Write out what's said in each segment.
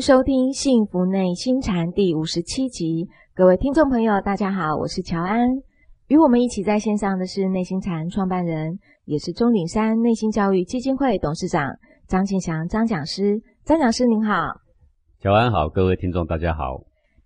收听《幸福内心禅》第五十七集，各位听众朋友，大家好，我是乔安。与我们一起在线上的是内心禅创办人，也是钟岭山内心教育基金会董事长张庆祥张讲师。张讲师您好，乔安好，各位听众大家好。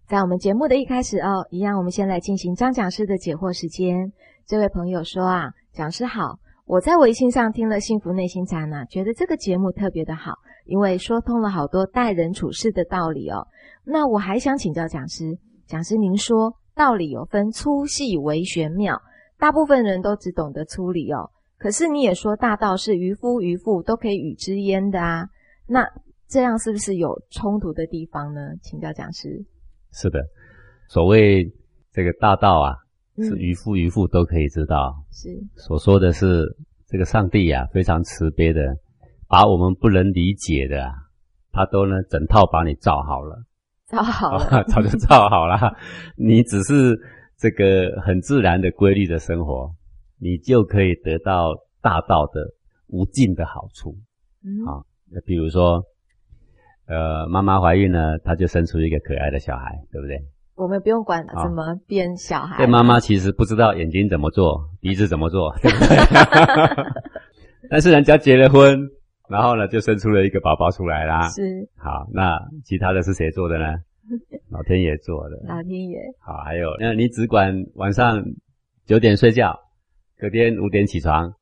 在我们节目的一开始哦，一样，我们先来进行张讲师的解惑时间。这位朋友说啊，讲师好，我在微信上听了《幸福内心禅》呢，觉得这个节目特别的好。因为说通了好多待人处事的道理哦，那我还想请教讲师，讲师您说道理有分粗细为玄妙，大部分人都只懂得粗理哦，可是你也说大道是渔夫渔妇都可以与之焉的啊，那这样是不是有冲突的地方呢？请教讲师。是的，所谓这个大道啊，是渔夫渔妇都可以知道，是所说的是这个上帝呀，非常慈悲的。把我们不能理解的，他都呢整套把你造好了，造好了，早就造好了。你只是这个很自然的规律的生活，你就可以得到大道的无尽的好处。嗯，啊，那比如说，呃，妈妈怀孕了，她就生出一个可爱的小孩，对不对？我们不用管怎么变小孩。对，妈妈其实不知道眼睛怎么做，鼻子怎么做，对不对？但是人家结了婚。然后呢，就生出了一个宝宝出来啦。是，好，那其他的是谁做的呢？老天爷做的。老天爷。好，还有，那你只管晚上九点睡觉，隔天五点起床，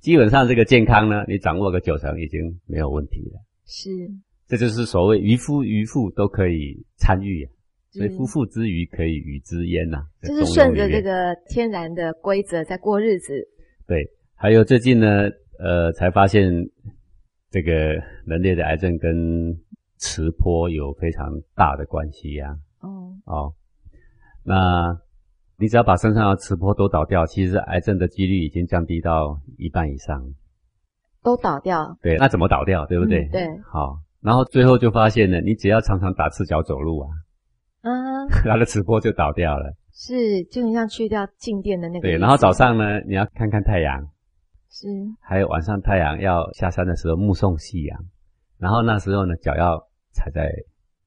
基本上这个健康呢，你掌握个九成已经没有问题了。是，这就是所谓渔夫渔妇都可以参与，所以夫妇之渔可以与之焉呐。就是顺着这个天然的规则在过日子。对，还有最近呢，呃，才发现。这个人类的癌症跟磁波有非常大的关系呀。哦哦，那你只要把身上的磁波都倒掉，其实癌症的几率已经降低到一半以上。都倒掉？对，那怎么倒掉？对不对？对。好，然后最后就发现了，你只要常常打赤脚走路啊，嗯，他的磁波就倒掉了。是，就很像去掉静电的那个。对，然后早上呢，你要看看太阳。是，还有晚上太阳要下山的时候，目送夕阳，然后那时候呢，脚要踩在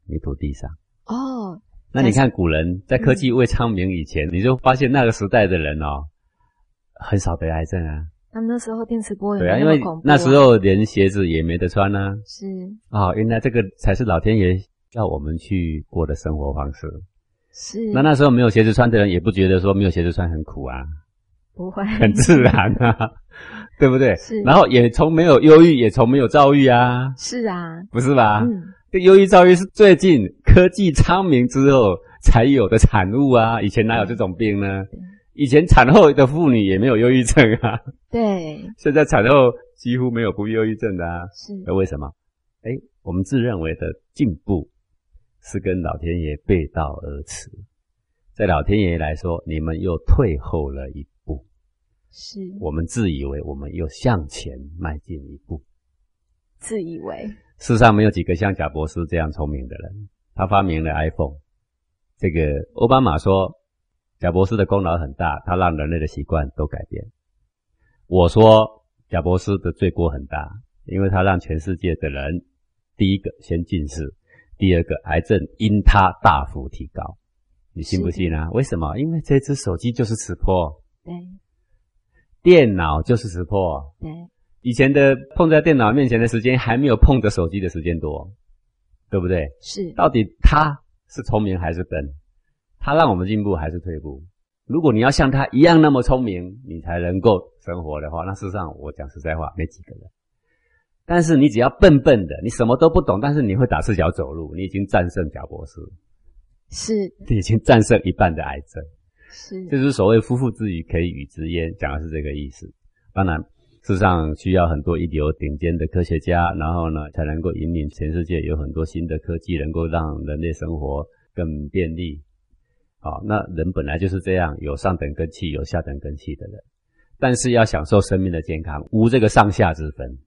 泥土地上。哦，那你看古人在科技未昌明以前，你就发现那个时代的人哦，很少得癌症啊。他们那时候电磁波也对啊，因为那时候连鞋子也没得穿呢。是啊，原来这个才是老天爷要我们去过的生活方式。是，那那时候没有鞋子穿的人，也不觉得说没有鞋子穿很苦啊。不会，很自然啊，对不对？是，然后也从没有忧郁，也从没有躁郁啊。是啊，不是吧？嗯，这忧郁、躁郁是最近科技昌明之后才有的产物啊。以前哪有这种病呢？以前产后的妇女也没有忧郁症啊。对，现在产后几乎没有不忧郁症的啊。是，那为什么？哎，我们自认为的进步是跟老天爷背道而驰，在老天爷来说，你们又退后了一。是我们自以为我们又向前迈进一步，自以为世上没有几个像贾博士这样聪明的人。他发明了 iPhone，这个奥巴马说贾博士的功劳很大，他让人类的习惯都改变。我说贾博士的罪过很大，因为他让全世界的人第一个先近视，第二个癌症因他大幅提高。你信不信啊？为什么？因为这只手机就是磁波。对。电脑就是识破，对，以前的碰在电脑面前的时间还没有碰着手机的时间多，对不对？是，到底他是聪明还是笨？他让我们进步还是退步？如果你要像他一样那么聪明，你才能够生活的话，那事实上我讲实在话，没几个人。但是你只要笨笨的，你什么都不懂，但是你会打赤脚走路，你已经战胜贾博士，是，你已经战胜一半的癌症。是，就是所谓夫妇之语可以与之焉，讲的是这个意思。当然，世上需要很多一流顶尖的科学家，然后呢，才能够引领全世界有很多新的科技，能够让人类生活更便利。好，那人本来就是这样，有上等根器，有下等根器的人。但是要享受生命的健康，无这个上下之分。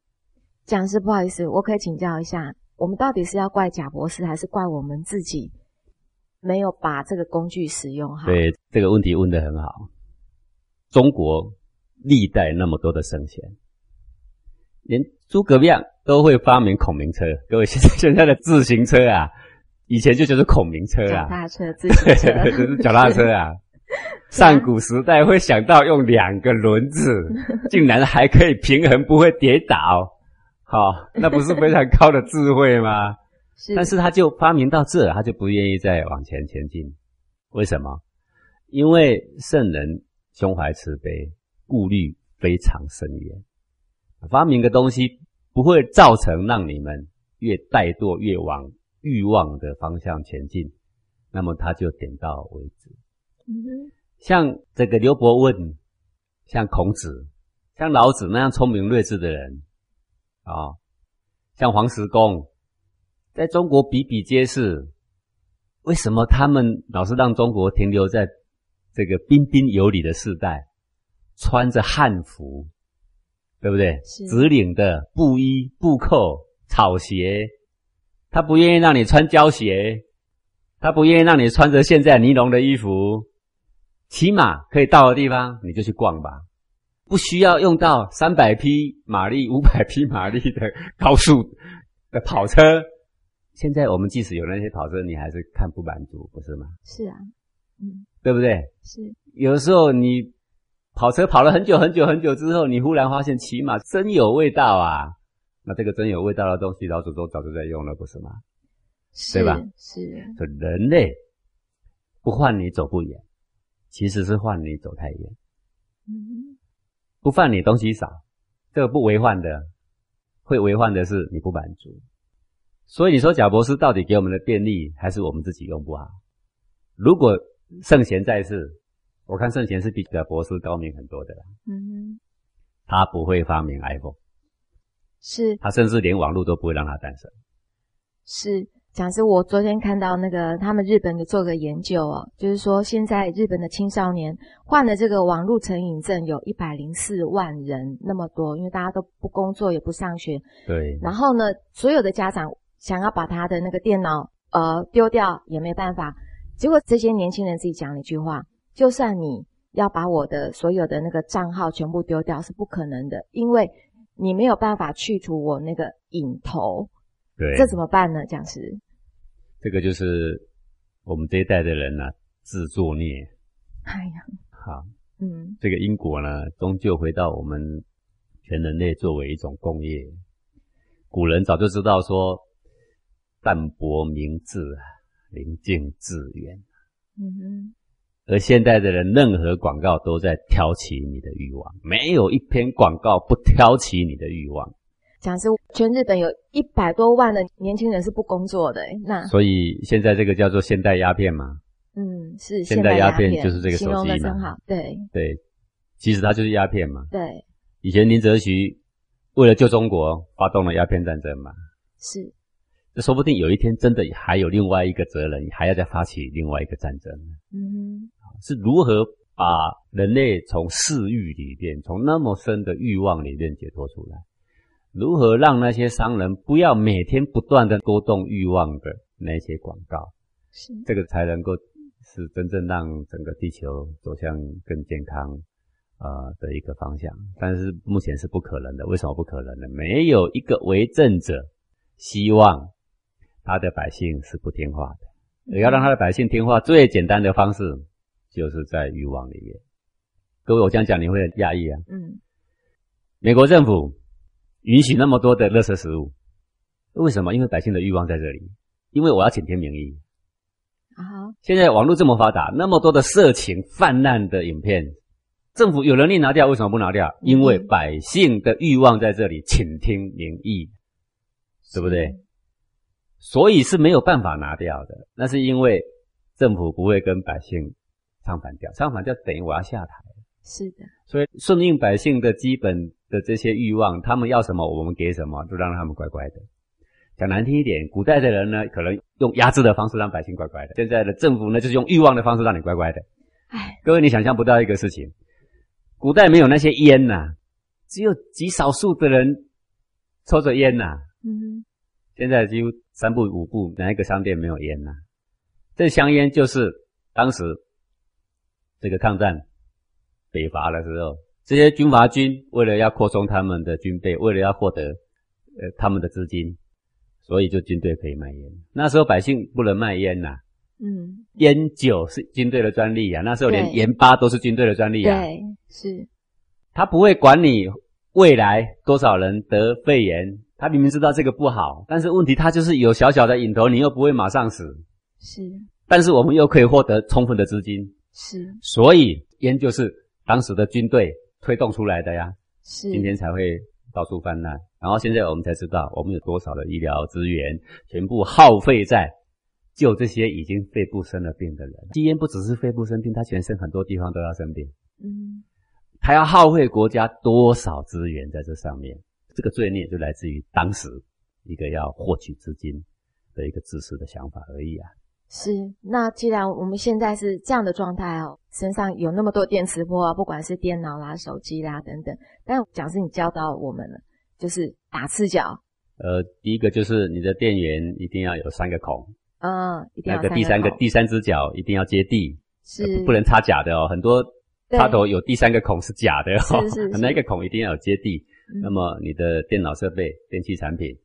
讲师，不好意思，我可以请教一下，我们到底是要怪贾博士，还是怪我们自己？没有把这个工具使用好。对这个问题问得很好。中国历代那么多的圣贤，连诸葛亮都会发明孔明车。各位，现在现在的自行车啊，以前就就是孔明车啊，脚踏车、自行车，就是脚踏车啊。上古时代会想到用两个轮子，竟然还可以平衡，不会跌倒，好，那不是非常高的智慧吗？是，但是他就发明到这，他就不愿意再往前前进。为什么？因为圣人胸怀慈悲，顾虑非常深远。发明个东西不会造成让你们越怠惰越往欲望的方向前进，那么他就点到为止。嗯哼，像这个刘伯温，像孔子，像老子那样聪明睿智的人，啊，像黄石公。在中国比比皆是，为什么他们老是让中国停留在这个彬彬有礼的时代？穿着汉服，对不对？直领的布衣、布扣、草鞋，他不愿意让你穿胶鞋，他不愿意让你穿着现在尼龙的衣服。骑马可以到的地方，你就去逛吧，不需要用到三百匹马力、五百匹马力的高速的跑车。现在我们即使有那些跑车，你还是看不满足，不是吗？是啊，嗯，对不对？是。有的时候你跑车跑了很久很久很久之后，你忽然发现骑马真有味道啊！那这个真有味道的东西，老祖宗早就在用了，不是吗？对吧？是。说人类不换你走不远，其实是换你走太远。嗯。不犯你东西少，这个不为患的，会为患的是你不满足。所以你说贾博士到底给我们的便利，还是我们自己用不好？如果圣贤在世，我看圣贤是比贾博士高明很多的。嗯，他不会发明 iPhone，是他甚至连网络都不会让他诞生。是讲是，我昨天看到那个他们日本的做个研究哦，就是说现在日本的青少年患了这个网络成瘾症有一百零四万人那么多，因为大家都不工作也不上学。对。然后呢，所有的家长。想要把他的那个电脑呃丢掉也没办法，结果这些年轻人自己讲了一句话：就算你要把我的所有的那个账号全部丢掉是不可能的，因为你没有办法去除我那个影头。对，这怎么办呢？讲师，这个就是我们这一代的人呢自作孽。哎呀，好，嗯，这个因果呢，终究回到我们全人类作为一种工业。古人早就知道说。淡泊明志啊，宁静致远。嗯哼。而现在的人，任何广告都在挑起你的欲望，没有一篇广告不挑起你的欲望。讲是全日本有一百多万的年轻人是不工作的，那所以现在这个叫做现代鸦片嘛。嗯，是现代鸦片就是这个手机嘛。对对，其实它就是鸦片嘛。对。以前林则徐为了救中国，发动了鸦片战争嘛。是。这说不定有一天真的还有另外一个责任，还要再发起另外一个战争。嗯，是如何把人类从嗜欲里边，从那么深的欲望里面解脱出来？如何让那些商人不要每天不断的勾动欲望的那些广告？是这个才能够是真正让整个地球走向更健康呃的一个方向。但是目前是不可能的。为什么不可能呢？没有一个为政者希望。他的百姓是不听话的，要让他的百姓听话，最简单的方式就是在欲望里面。各位，我这样讲你会很讶异啊。嗯。美国政府允许那么多的垃圾食物，为什么？因为百姓的欲望在这里，因为我要请天名义。啊。现在网络这么发达，那么多的色情泛滥的影片，政府有能力拿掉，为什么不拿掉？因为百姓的欲望在这里，请听民意，对不对？所以是没有办法拿掉的，那是因为政府不会跟百姓唱反调，唱反调等于我要下台。是的，所以顺应百姓的基本的这些欲望，他们要什么我们给什么，就让他们乖乖的。讲难听一点，古代的人呢，可能用压制的方式让百姓乖乖的；现在的政府呢，就是用欲望的方式让你乖乖的。哎，各位，你想象不到一个事情，古代没有那些烟呐，只有极少数的人抽着烟呐。嗯。现在几乎三步五步，哪一个商店没有烟呢？这香烟就是当时这个抗战北伐的时候，这些军阀军为了要扩充他们的军备，为了要获得呃他们的资金，所以就军队可以卖烟。那时候百姓不能卖烟呐、嗯，烟酒是军队的专利啊，那时候连盐巴都是军队的专利啊。对，是，他不会管你未来多少人得肺炎，他明明知道这个不好，但是问题他就是有小小的瘾头，你又不会马上死，是，但是我们又可以获得充分的资金，是，所以烟就是当时的军队推动出来的呀，是，今天才会到处泛滥。然后现在我们才知道，我们有多少的医疗资源全部耗费在救这些已经肺部生了病的人。吸烟不只是肺部生病，他全身很多地方都要生病。嗯，他要耗费国家多少资源在这上面？这个罪孽就来自于当时一个要获取资金的一个自私的想法而已啊。是。那既然我们现在是这样的状态哦，身上有那么多电磁波啊，不管是电脑啦、手机啦等等，但讲师你教导我们了，就是打赤脚，呃，第一个就是你的电源一定要有三个孔，嗯，一定要那个第三个第三只脚一定要接地，是呃不不能插假的哦。很多插头有第三个孔是假的哦，是 是是那个孔一定要有接地。嗯那么你的电脑设备、电器产品，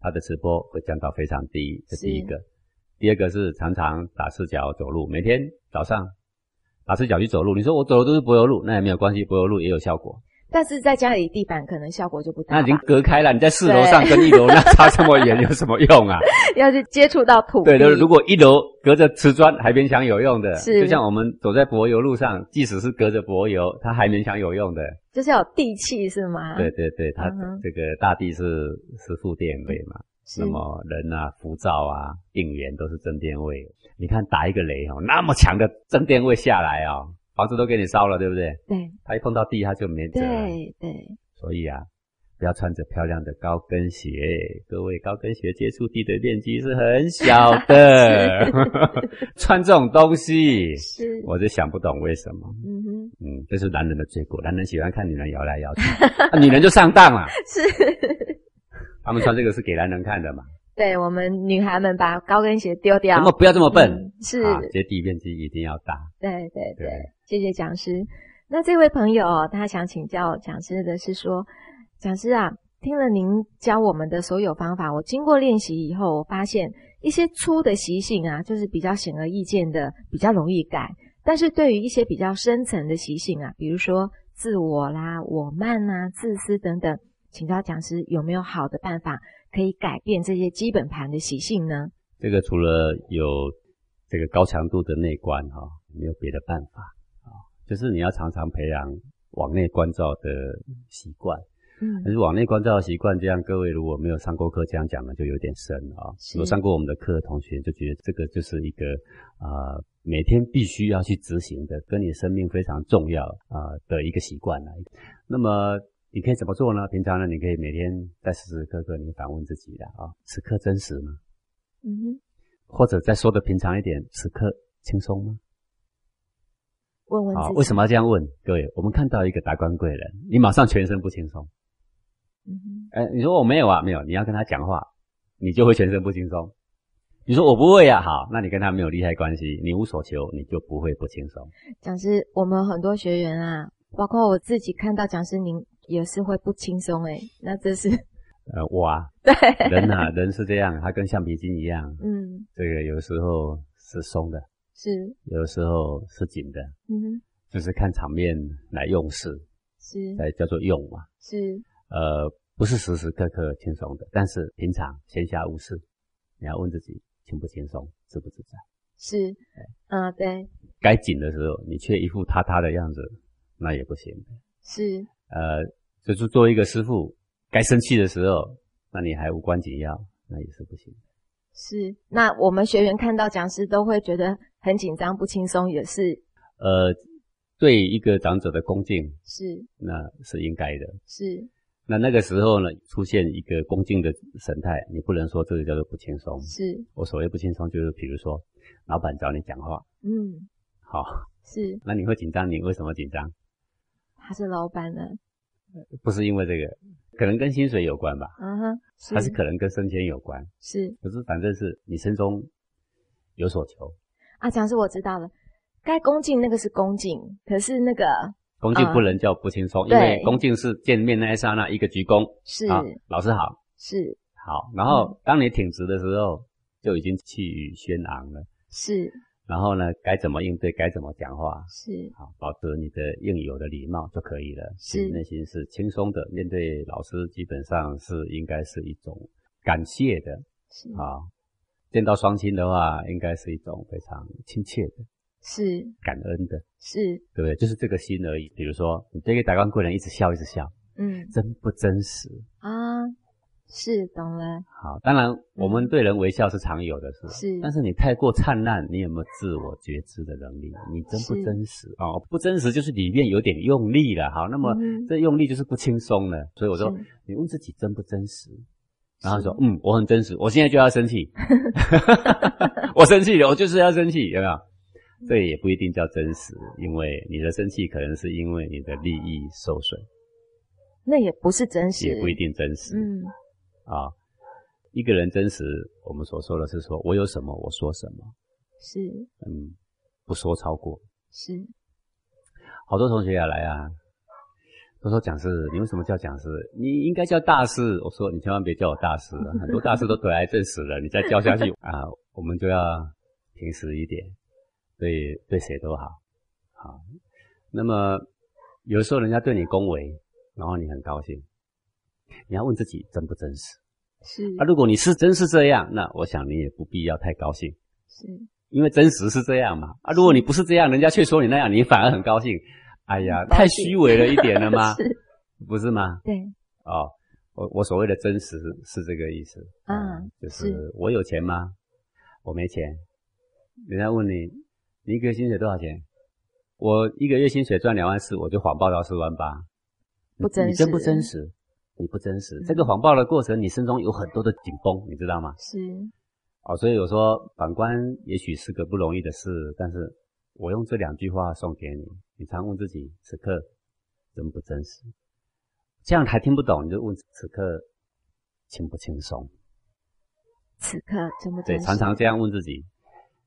它的磁波会降到非常低，这是第一个。第二个是常常打赤脚走路，每天早上打赤脚去走路。你说我走的都是柏油路，那也没有关系，柏油路也有效果。但是在家里地板可能效果就不大，那已经隔开了，你在四楼上跟一楼那 差这么远有什么用啊？要去接触到土地，对的，如果一楼隔着瓷砖还勉强有用的，是就像我们走在柏油路上，即使是隔着柏油，它还勉强有用的。就是要有地气是吗？对，对对，它这个大地是是负电位嘛，是那么人啊、浮躁啊、应源都是正电位。你看打一个雷哦，那么强的正电位下来哦，房子都给你烧了，对不对？对他一碰到地，他就没辙了。对对，所以啊，不要穿着漂亮的高跟鞋。各位，高跟鞋接触地的面积是很小的，穿这种东西，是，我就想不懂为什么。嗯哼，嗯，这是男人的罪过，男人喜欢看女人摇来摇去，啊、女人就上当了。是。他们穿这个是给男人看的嘛？对我们女孩们把高跟鞋丢掉，那么不要这么笨？嗯是，啊，接地面积一定要大。对对对对，谢谢讲师。那这位朋友哦他想请教讲师的是说，讲师啊，听了您教我们的所有方法，我经过练习以后，我发现一些粗的习性啊，就是比较显而易见的，比较容易改。但是对于一些比较深层的习性啊，比如说自我啦、我慢啊、自私等等，请教讲师有没有好的办法可以改变这些基本盘的习性呢？这个除了有这个高强度的内观哈、没有别的办法、就是你要常常培养往内关照的习惯。嗯但是往内关照的习惯，这样各位如果没有上过课，这样讲呢就有点深啊、是有上过我们的课的同学就觉得这个就是一个啊、呃每天必须要去执行的，跟你生命非常重要啊、的一个习惯来。那么你可以怎么做呢？平常呢，你可以每天在时时刻刻你反问自己的啊，此刻真实吗？嗯哼，或者再说的平常一点，此刻轻松吗？好，问问自己。为什么要这样问？各位，我们看到一个达官贵人，你马上全身不轻松。嗯哼，哎，你说我没有啊，没有，你要跟他讲话，你就会全身不轻松。你说我不会啊，好，那你跟他没有利害关系，你无所求，你就不会不轻松。讲师，我们很多学员啊，包括我自己看到讲师您也是会不轻松诶，那这是 呃，我啊，对，人啊，人是这样，他跟橡皮筋一样，嗯，这个有时候是松的，是，有时候是紧的，嗯哼，就是看场面来用事，是才叫做用嘛。是，呃，不是时时刻刻轻松的，但是平常闲暇无事，你要问自己轻不轻松，自不自在。是，嗯，对，该紧的时候，你却一副塌塌的样子，那也不行。是，呃，就是作为一个师傅，该生气的时候，那你还无关紧要，那也是不行。是。那我们学员看到讲师都会觉得很紧张、不轻松，也是，呃，对一个长者的恭敬，是，那是应该的。是，那那个时候呢，出现一个恭敬的神态，你不能说这个叫做不轻松。是，我所谓不轻松，就是比如说，老板找你讲话，嗯，好，是，那你会紧张，你为什么紧张？他是老板呢，不是因为这个，可能跟薪水有关吧，嗯哼，还是可能跟升迁有关。是。可是反正是你心中有所求，啊，讲师我知道了，该恭敬那个是恭敬，可是那个恭敬嗯不能叫不轻松，因对为恭敬是见面那一刹那一个鞠躬是、啊，老师好，是好，然后当你挺直的时候，就已经气宇轩昂了。是，然后呢，该怎么应对，该怎么讲话，是好，保持你的应有的礼貌就可以了。是内心是轻松的，面对老师基本上是应该是一种感谢的是啊。见到双亲的话，应该是一种非常亲切的、是感恩的，是，对不对？就是这个心而已。比如说，你对一个达官贵人一直笑，一直笑，嗯真不真实？啊，是懂了，好，当然我们对人微笑是常有的事，是但是你太过灿烂，你有没有自我觉知的能力？你真不真实哦？不真实就是里面有点用力了。好，那么嗯这用力就是不轻松了。所以我说是，你问自己真不真实？然后是说，嗯，我很真实，我现在就要生气，我生气了，我就是要生气，有没有？这也不一定叫真实，因为你的生气可能是因为你的利益受损，那也不是真实，也不一定真实。嗯啊，一个人真实，我们所说的是说我有什么我说什么，是嗯，不说超过。是好多同学也来啊，都说讲师，你为什么叫讲师？你应该叫大师。我说你千万别叫我大师啊，很多大师都得癌症死了，你再叫下去 啊，我们就要平时一点，对对谁都好。好，那么有时候人家对你恭维，然后你很高兴，你要问自己真不真实。是啊，如果你是真是这样，那我想你也不必要太高兴，是因为真实是这样嘛。啊，如果你不是这样，人家却说你那样，你反而很高兴。哎呀，太虚伪了一点了吗？是，不是吗？对，哦，我我所谓的真实是这个意思。啊嗯就是我有钱吗？我没钱。人家问你，你一个月薪水多少钱？我一个月薪水赚两万四，我就谎报到四万八。不真实你真不真实？你不真实。嗯这个谎报的过程，你心中有很多的紧绷，你知道吗？是哦，所以我说反观也许是个不容易的事，但是我用这两句话送给你，你常问自己：此刻真不真实？这样还听不懂，你就问此刻轻不轻松？此刻真不对，真实？常常这样问自己，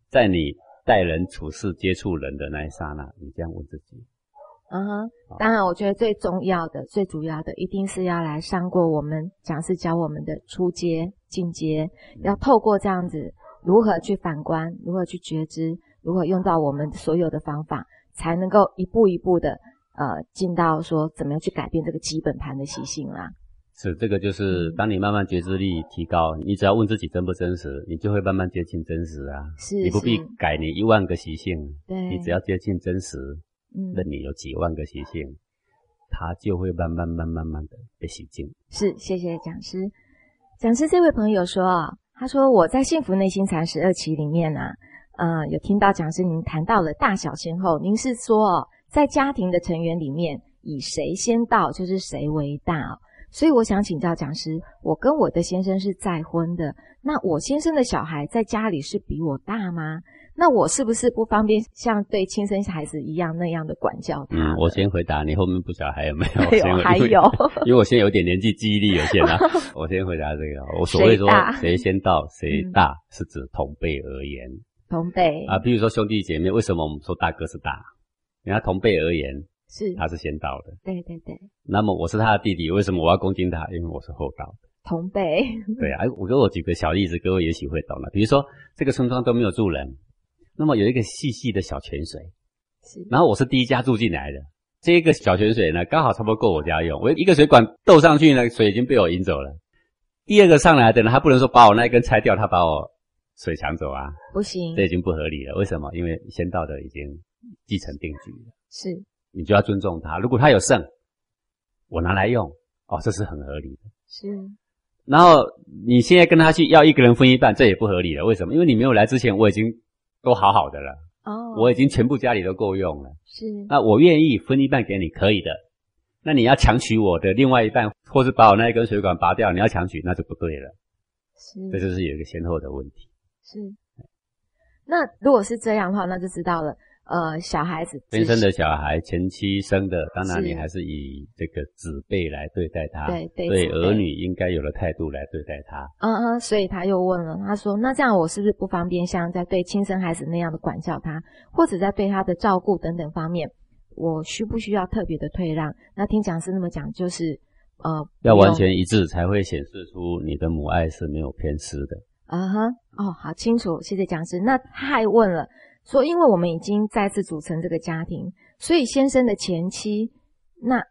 在你待人处事、接触人的那一刹那，你这样问自己。嗯哼好，当然，我觉得最重要的、最主要的，一定是要来上过我们讲师教我们的初阶、进阶，嗯要透过这样子，如何去反观，如何去觉知，如何用到我们所有的方法，才能够一步一步的呃进到说怎么样去改变这个基本盘的习性啦。是，这个就是嗯当你慢慢觉知力提高，你只要问自己真不真实，你就会慢慢接近真实啊。是，你不必改你一万个习性，对，你只要接近真实，嗯那你有几万个习性，它就会慢慢、慢、慢慢的被洗净。是，谢谢讲师。讲师这位朋友说啊，他说我在幸福内心禅十二期里面呢、啊，呃，有听到讲师您谈到了大小先后，您是说哦，在家庭的成员里面，以谁先到就是谁为大哦。所以我想请教讲师，我跟我的先生是再婚的，那我先生的小孩在家里是比我大吗？那我是不是不方便像对亲生孩子一样那样的管教他？嗯，我先回答，你后面不晓得还有没有？还有还有因为我现在有点年纪，记忆力有限啊。我先回答这个，我所谓说谁先到谁嗯大，是指同辈而言同辈啊。比如说兄弟姐妹，为什么我们说大哥是大？人家同辈而言，是，他是先到的。对对对，那么我是他的弟弟，为什么我要恭敬他？因为我是后到的。同辈对啊，哎我给我举个小例子，各位也许会懂了。比如说这个村庄都没有住人，那么有一个细细的小泉水，是然后我是第一家住进来的。这个小泉水呢，刚好差不多够我家用。我一个水管斗上去呢，水已经被我引走了。第二个上来的呢，他不能说把我那一根拆掉，他把我水抢走啊，不行这已经不合理了。为什么？因为先到的已经继承定局了，是你就要尊重他。如果他有剩，我拿来用，哦，这是很合理的。是然后你现在跟他去要一个人分一半，这也不合理了。为什么？因为你没有来之前，我已经都好好的了，哦，我已经全部家里都够用了。是那我愿意分一半给你，可以的。那你要强取我的另外一半，或是把我那一根水管拔掉，你要强取，那就不对了。是这就是有一个先后的问题。是。那如果是这样的话，那就知道了。呃，小孩子天生的小孩前妻生的，当然你还是以这个子辈来对待他，对对对儿女应该有的态度来对待他。嗯嗯，所以他又问了，他说：“那这样我是不是不方便像在对亲生孩子那样的管教他，或者在对他的照顾等等方面，我需不需要特别的退让？”那听讲师那么讲，就是呃要完全一致，才会显示出你的母爱是没有偏失的。啊哈，哦，好清楚，谢谢讲师。那他还问了，说因为我们已经再次组成这个家庭，所以先生的前妻，那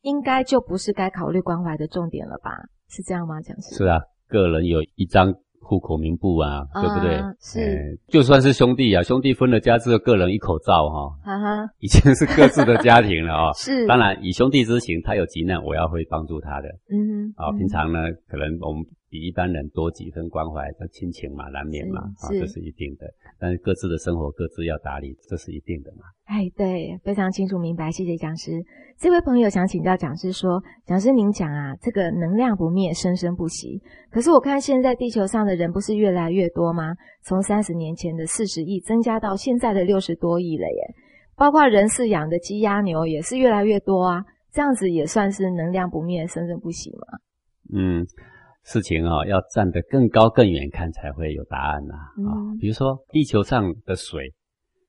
应该就不是该考虑关怀的重点了吧？是这样吗，讲师？是啊，个人有一张户口名簿啊，啊对不对？是哎就算是兄弟啊，兄弟分了家之后，个人一口罩哈、哈哈，已经是各自的家庭了啊、是，当然，以兄弟之情，他有急难，我要会帮助他的嗯哼，啊、嗯平常呢，可能我们比一般人多几分关怀，那亲情嘛，难免嘛，啊，这是一定的。但是各自的生活各自要打理，这是一定的嘛。哎，对，非常清楚明白，谢谢讲师。这位朋友想请教讲师说，讲师您讲啊，这个能量不灭，生生不息。可是我看现在地球上的人不是越来越多吗？从三十年前的四十亿增加到现在的六十多亿了耶，包括人饲养的鸡鸭牛也是越来越多啊。这样子也算是能量不灭，生生不息吗？嗯，事情啊、要站得更高更远看才会有答案呐、啊。嗯比如说地球上的水，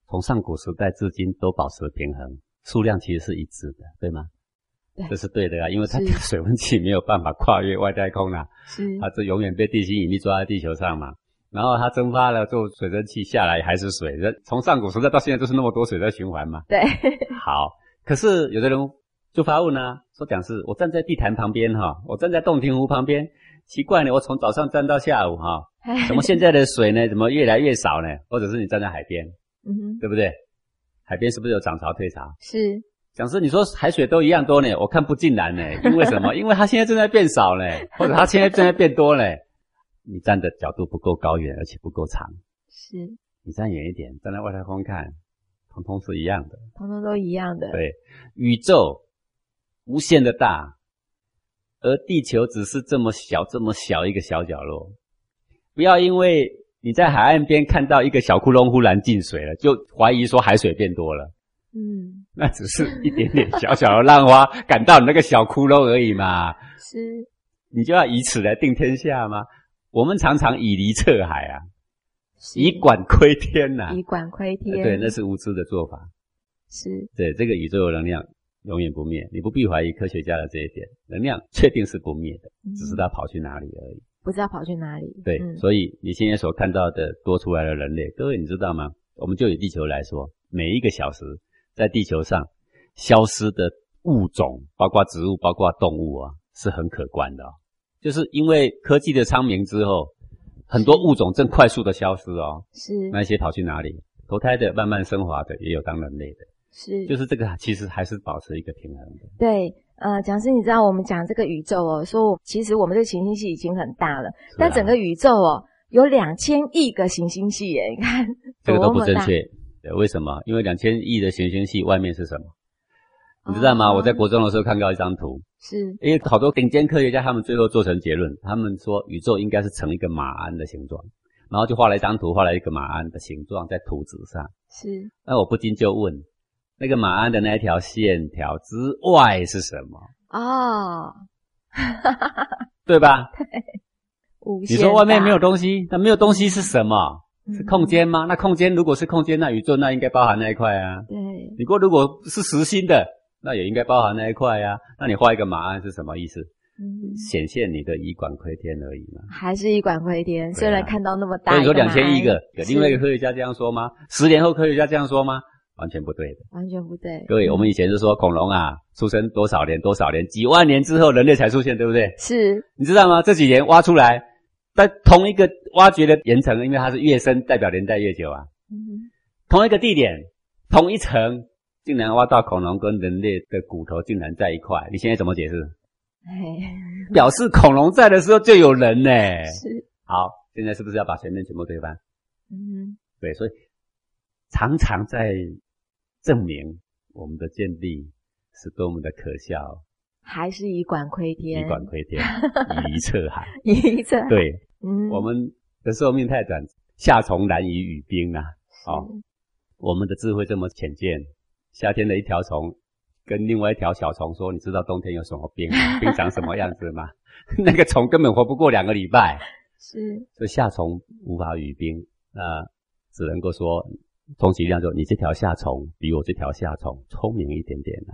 从上古时代至今都保持平衡，数量其实是一致的，对吗？对这是对的啊，因为它是水温计没有办法跨越外太空啊，是它这永远被地心引力抓在地球上嘛。然后它蒸发了之后，水蒸气下来还是水，这从上古时代到现在都是那么多水在循环嘛。对，好，可是有的人就发问啊，说讲是，我站在地坛旁边哈，我站在洞庭湖旁边，奇怪呢，我从早上站到下午哈，怎么现在的水呢，怎么越来越少呢？或者是你站在海边，嗯哼，对不对？海边是不是有涨潮退潮？是讲师，你说海水都一样多呢，我看不进来呢，因为什么？因为它现在正在变少呢，或者它现在正在变多呢。你站的角度不够高远，而且不够长。是，你站远一点，站在外太空看，通通是一样的。通通都一样的。对，宇宙无限的大，而地球只是这么小、这么小一个小角落。不要因为你在海岸边看到一个小窟窿忽然进水了，就怀疑说海水变多了。嗯，那只是一点点小小的浪花赶到你那个小窟窿而已嘛，是，你就要以此来定天下吗？我们常常以离测海啊，以管窥天呐、以管窥天。对，那是无知的做法。是对，这个宇宙的能量永远不灭，你不必怀疑科学家的这一点，能量确定是不灭的，只是它跑去哪里而已。不知道跑去哪里。对，嗯所以你现在所看到的多出来的人类，各位你知道吗？我们就以地球来说，每一个小时在地球上消失的物种，包括植物、包括动物啊，是很可观的、哦。就是因为科技的昌明之后，很多物种正快速的消失哦。是那些跑去哪里？投胎的、慢慢升华的，也有当人类的。是，就是这个，其实还是保持一个平衡的。对。呃，讲师，你知道我们讲这个宇宙哦，说其实我们这个行星系已经很大了，啊但整个宇宙哦有两千亿个行星系耶，你看这个都不正确。对，为什么？因为两千亿的行星系外面是什么？你知道吗？哦我在国中的时候看到一张图，是因为好多顶尖科学家他们最后做成结论，他们说宇宙应该是成一个马鞍的形状，然后就画了一张图，画了一个马鞍的形状在图纸上。是那我不禁就问，那个马鞍的那一条线条之外是什么？哦，对吧？无限你说外面没有东西，那没有东西是什么？是嗯空间吗？那空间如果是空间，那宇宙那应该包含那一块啊。对，你过如果是实心的，那也应该包含那一块啊、那你画一个马鞍是什么意思？嗯，显现你的以管窥天而已嘛。还是以管窥天，虽然看到那么大所以说两千亿个，有另外一个科学家这样说吗？十年后科学家这样说吗？完全不对的。完全不对。各位，我们以前是说恐龙啊，出生多少年多少年，几万年之后人类才出现，对不对？是你知道吗？这几年挖出来，在同一个挖掘的岩层，因为它是越深，代表年代越久啊。嗯同一个地点，同一层，竟然挖到恐龙跟人类的骨头竟然在一块，你现在怎么解释？哎，表示恐龙在的时候就有人呢。是好，现在是不是要把前面全部推翻？嗯对，所以常常在证明我们的建立是多么的可笑，还是以管窥天以，管窥天，以一测海。一这对，嗯，我们的寿命太短，夏虫难以语冰啊。是哦我们的智慧这么浅见，夏天的一条虫跟另外一条小虫说：“你知道冬天有什么冰吗？冰长什么样子吗？” 那个虫根本活不过两个礼拜，是所以夏虫无法语冰，那只能够说，充其量就你这条夏虫比我这条夏虫聪明一点点啊。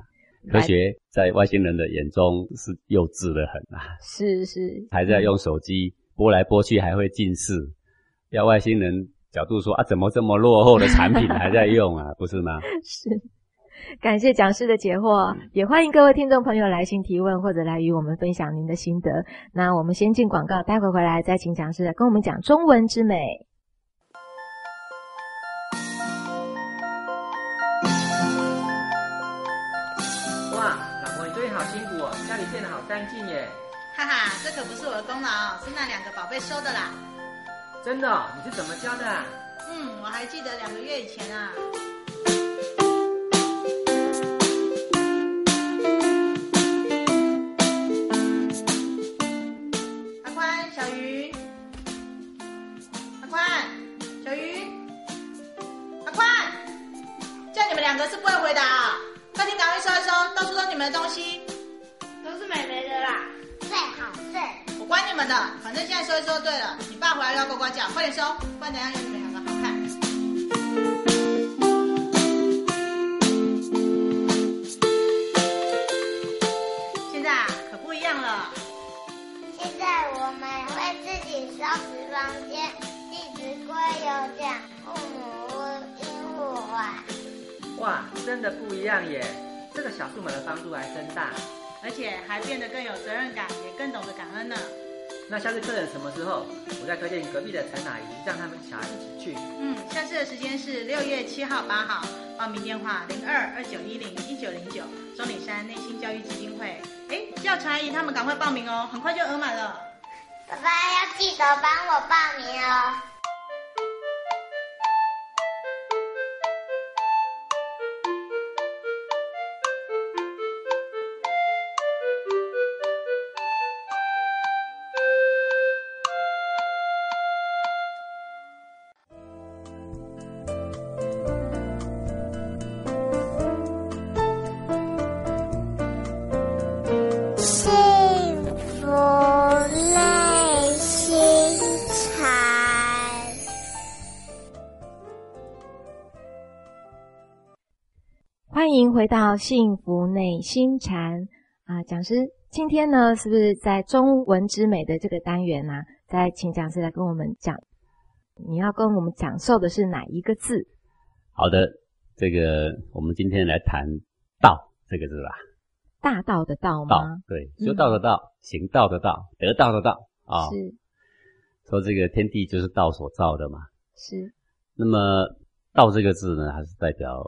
科学在外星人的眼中是幼稚的很啊，是是，还在用手机拨来拨去，还会近视。要外星人角度说啊，怎么这么落后的产品还在用啊？不是吗？是。感谢讲师的解惑，也欢迎各位听众朋友来信提问或者来与我们分享您的心得。那我们先进广告，待会回来再请讲师来跟我们讲中文之美。哈哈，这可不是我的功劳，是那两个宝贝收的啦。真的？你是怎么教的？嗯，我还记得两个月以前啊。阿宽、小鱼，阿宽、小鱼，阿宽，叫你们两个是不会回答啊！客厅赶快收一收，到处都是你们的东西。你们的，反正现在说一说对了。你爸回来要呱呱叫，快点收，不然等下有你们两个好看。现在啊，可不一样了。现在我们会自己收拾房间，《弟子规》有讲，父母应父还。哇，真的不一样耶！这个小树们的帮助还真大。而且还变得更有责任感，也更懂得感恩呢。那下次客人什么时候？我再推荐隔壁的陈阿姨，让他们小孩一起去。嗯，下次的时间是六月七号、八号，报名电话零二二九一零一九零九，中里山内心教育基金会。哎，叫陈阿姨他们赶快报名哦，很快就额满了。爸爸要记得帮我报名哦。回到幸福内心禅啊，讲师，今天呢是不是在中文之美的这个单元呢、再请讲师来跟我们讲，你要跟我们讲授的是哪一个字？好的，这个我们今天来谈“道”这个字吧。大道的道道吗？，对，修道的道，行道的道，得道的道啊。是说这个天地就是道所造的嘛。是，那么“道”这个字呢，还是代表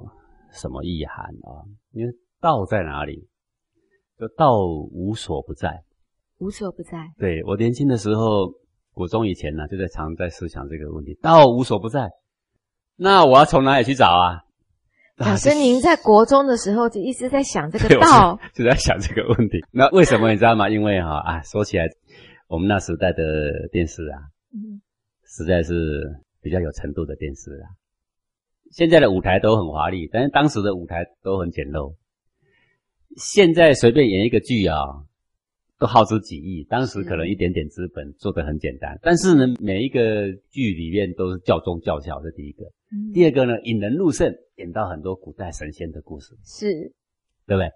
什么意涵啊？因为道在哪里？就道无所不在。无所不在。对我年轻的时候，国中以前呢，就在常在思想这个问题：道无所不在，那我要从哪里去找啊？老师，您在国中的时候就一直在想这个 道，就在想这个问题。那为什么你知道吗？因为哈啊，说起来，我们那时代的电视啊，嗯实在是比较有程度的电视啊。现在的舞台都很华丽，但是当时的舞台都很简陋。现在随便演一个剧啊，都耗资几亿，当时可能一点点资本做的很简单。但是呢，每一个剧里面都是教宗教小，这第一个。嗯第二个呢，引人入胜，演到很多古代神仙的故事。是对不对？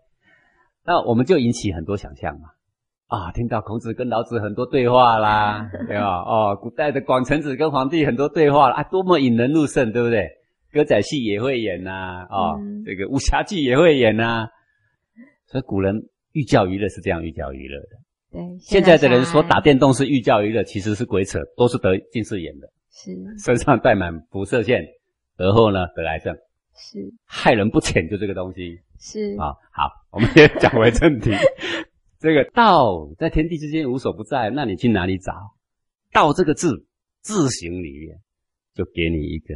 那我们就引起很多想象嘛。啊，听到孔子跟老子很多对话啦，对吧？哦，古代的广成子跟皇帝很多对话啦啊，多么引人入胜，对不对？歌仔戏也会演呐、哦，嗯这个武侠剧也会演呐、所以古人寓教于乐是这样寓教于乐的。对。现在的人说打电动是寓教于乐，其实是鬼扯，都是得近视眼的，是身上带满辐射线，而后呢得癌症，是害人不浅，就这个东西。是啊，好，我们先讲回正题。这个道在天地之间无所不在，那你去哪里找？道这个字字形里面就给你一个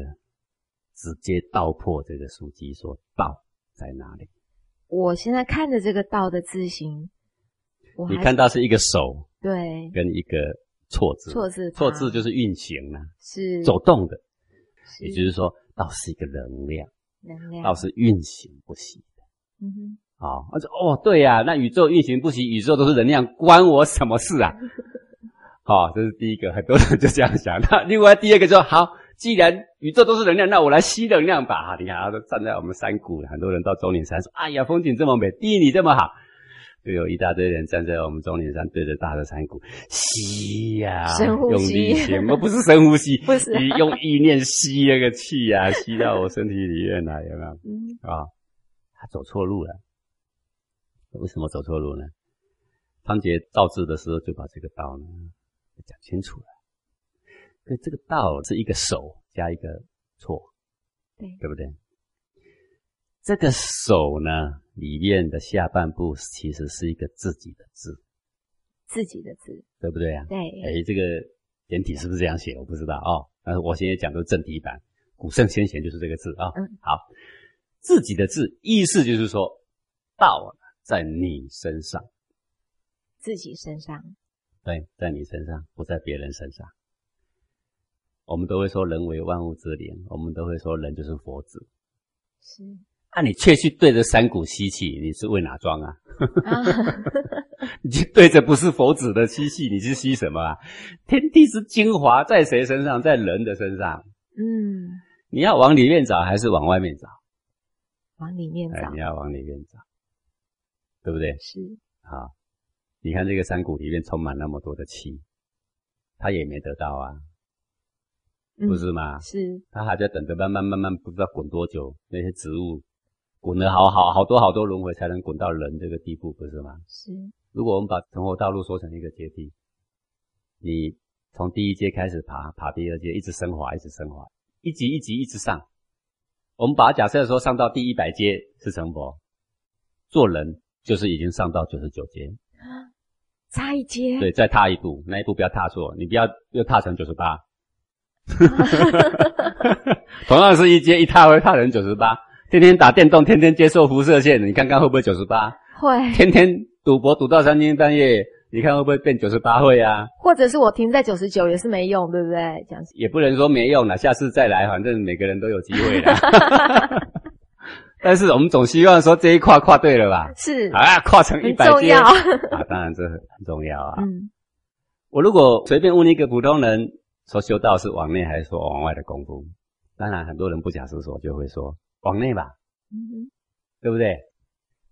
直接道破这个书籍，说道在哪里？我现在看着这个道的字形，你看到是一个手对跟一个错字，错字错字就是运行啊，是走动的，也就是说道是一个能量，能量道是运行不息的。嗯哼哦，我说哦，对呀、那宇宙运行不息，宇宙都是能量，关我什么事啊？好、这是第一个，很多人就这样想。那另外第二个说，好，既然宇宙都是能量，那我来吸能量吧。你看，他都站在我们山谷，很多人到钟岭山说：“哎呀，风景这么美，地理这么好。”就有一大堆人站在我们钟岭山，对着大的山谷吸呀、用深呼吸力吸，我不是深呼吸，不是你用意念吸那个气呀、吸到我身体里面来，有没有？嗯，啊，他走错路了。为什么走错路呢？汤杰造字的时候就把这个道呢讲清楚了。所以这个道是一个手加一个错，对对不对？这个手呢里面的下半部其实是一个自己的字，自己的字，对不对啊？对，哎，这个简体是不是这样写？我不知道哦。但是我现在讲的是正体版，古圣先贤就是这个字啊、嗯好，自己的字意思就是说，道在你身上，自己身上，对，在你身上，不在别人身上。我们都会说人为万物之灵，我们都会说人就是佛子。是那、你却去对着山谷吸气，你是为哪桩啊？啊，你去对着不是佛子的吸气，你是吸什么啊？天地之精华在谁身上？在人的身上。嗯，你要往里面找还是往外面找？往里面哎，找你，要往里面找，对不对？是，好，你看这个山谷里面充满那么多的气，他也没得到啊，嗯不是吗？是，他还在等着慢慢慢慢不知道滚多久，那些植物滚了好好好多好多轮回才能滚到人这个地步，不是吗？是，如果我们把成活道路说成一个阶梯，你从第一阶开始爬，爬第二阶，一直升华，一直升华，一级一级一直上。我们把它假设说上到第一百阶是成佛，做人就是已经上到九十九阶，差一阶，对，再踏一步，那一步不要踏错，你不要又踏成九十八。同样是一阶，一踏会踏成九十八。天天打电动，天天接受辐射线，你看看会不会九十八？会，天天赌博赌到三更半夜，你看会不会变九十八会啊？或者是我停在九十九也是没用，对不对？这样子，也不能说没用了，下次再来，反正每个人都有机会的。但是我们总希望说这一跨跨对了吧？是，啊，跨成一百阶很重要，啊，当然这很重要啊。嗯，我如果随便问一个普通人说修道是往内还是说往外的功夫，当然很多人不假思索就会说往内吧，嗯对不对？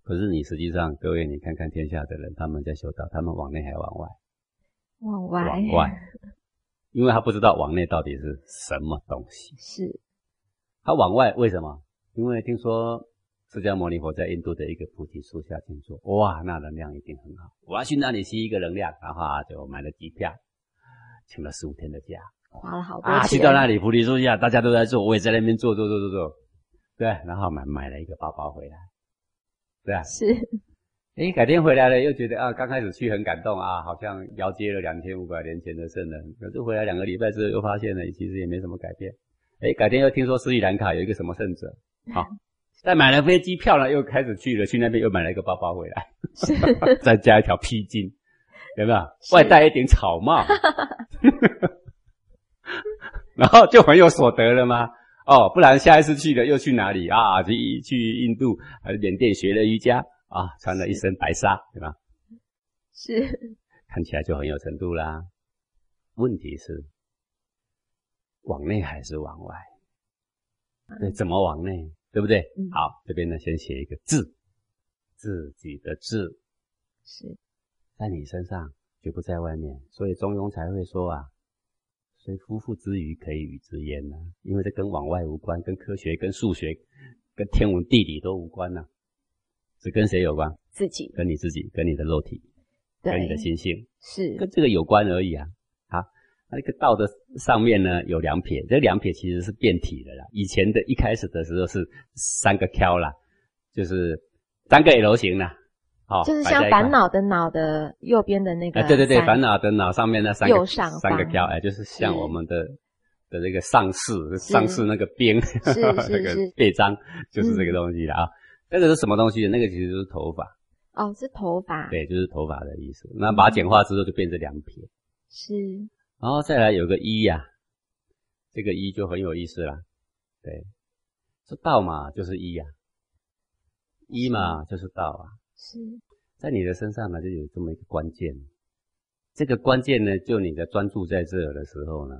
可是你实际上，各位你看看天下的人，他们在修道，他们往内还往外？往外，往外，因为他不知道往内到底是什么东西。是，他往外为什么？因为听说释迦牟尼佛在印度的一个菩提树下静坐，哇，那能量一定很好。我要去那里吸一个能量，然后啊就买了机票，请了十五天的假。花了好多啊，去到那里菩提树下，大家都在做，我也在那边做做做做做，对，然后买买了一个包包回来，对啊，是，哎，改天回来了，又觉得啊，刚开始去很感动啊，好像遥接了两千五百年前的圣人。可是回来两个礼拜之后，又发现了其实也没什么改变。哎，改天又听说斯里兰卡有一个什么圣者，好、再买了飞机票呢，又开始去了，去那边又买了一个包包回来，再加一条披巾，有没有？外带一顶草帽，然后就很有所得了吗？哦，不然下一次去了又去哪里啊？去去印度还是缅甸学了瑜伽啊，穿了一身白纱，对吧？是，看起来就很有程度啦。问题是往内还是往外？对，怎么往内？对不对？嗯好，这边呢先写一个字，自己的字是，在你身上，绝不在外面。所以中庸才会说啊，虽夫妇之余，可以与之焉呢、因为这跟往外无关，跟科学、跟数学、跟天文地理都无关呢、只跟谁有关？自己，跟你自己，跟你的肉体，对跟你的心性。是，跟这个有关而已啊。好，那个道的上面呢有两撇，这两撇其实是变体的啦。以前的一开始的时候是三个 Q 啦，就是三个 L 型啦。好、就是像烦。恼的脑的右边的那个哎，对对对，烦恼的脑上面那三个右上三个方 Q，哎，就是像我们的的这个上士，上士那个边，是那个是背章，就是这个东西了啊。那个是什么东西？那个其实就是头发，哦，是头发，对，就是头发的意思。那把它简化之后就变成两撇。是，然后再来有个一呀、这个一就很有意思啦。对，这道嘛就是一呀、一嘛就是道啊，是，在你的身上呢就有这么一个关键。这个关键呢，就你的专注在这儿的时候呢，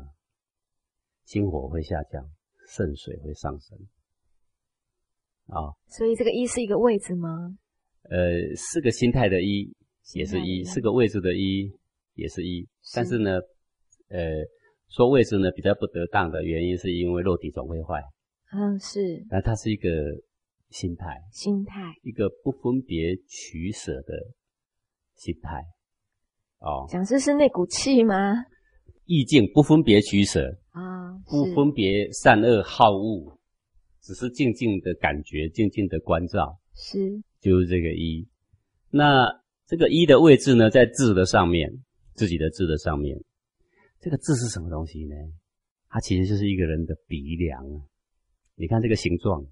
心火会下降，肾水会上升。啊，所以这个一是一个位置吗？呃，是个心态的一也是一，心态的一。是个位置的一也是一，但是呢，呃，说位置呢比较不得当的原因，是因为肉体总会坏，嗯，是。那它是一个心态，心态。一个不分别取舍的心态。哦，讲师是那股气吗？意境不分别取舍，啊，不分别善恶好恶，只是静静的感觉，静静的关照，是就是这个一。那这个一的位置呢，在字的上面，自己的字的上面。这个字是什么东西呢？它其实就是一个人的鼻梁啊。你看这个形状，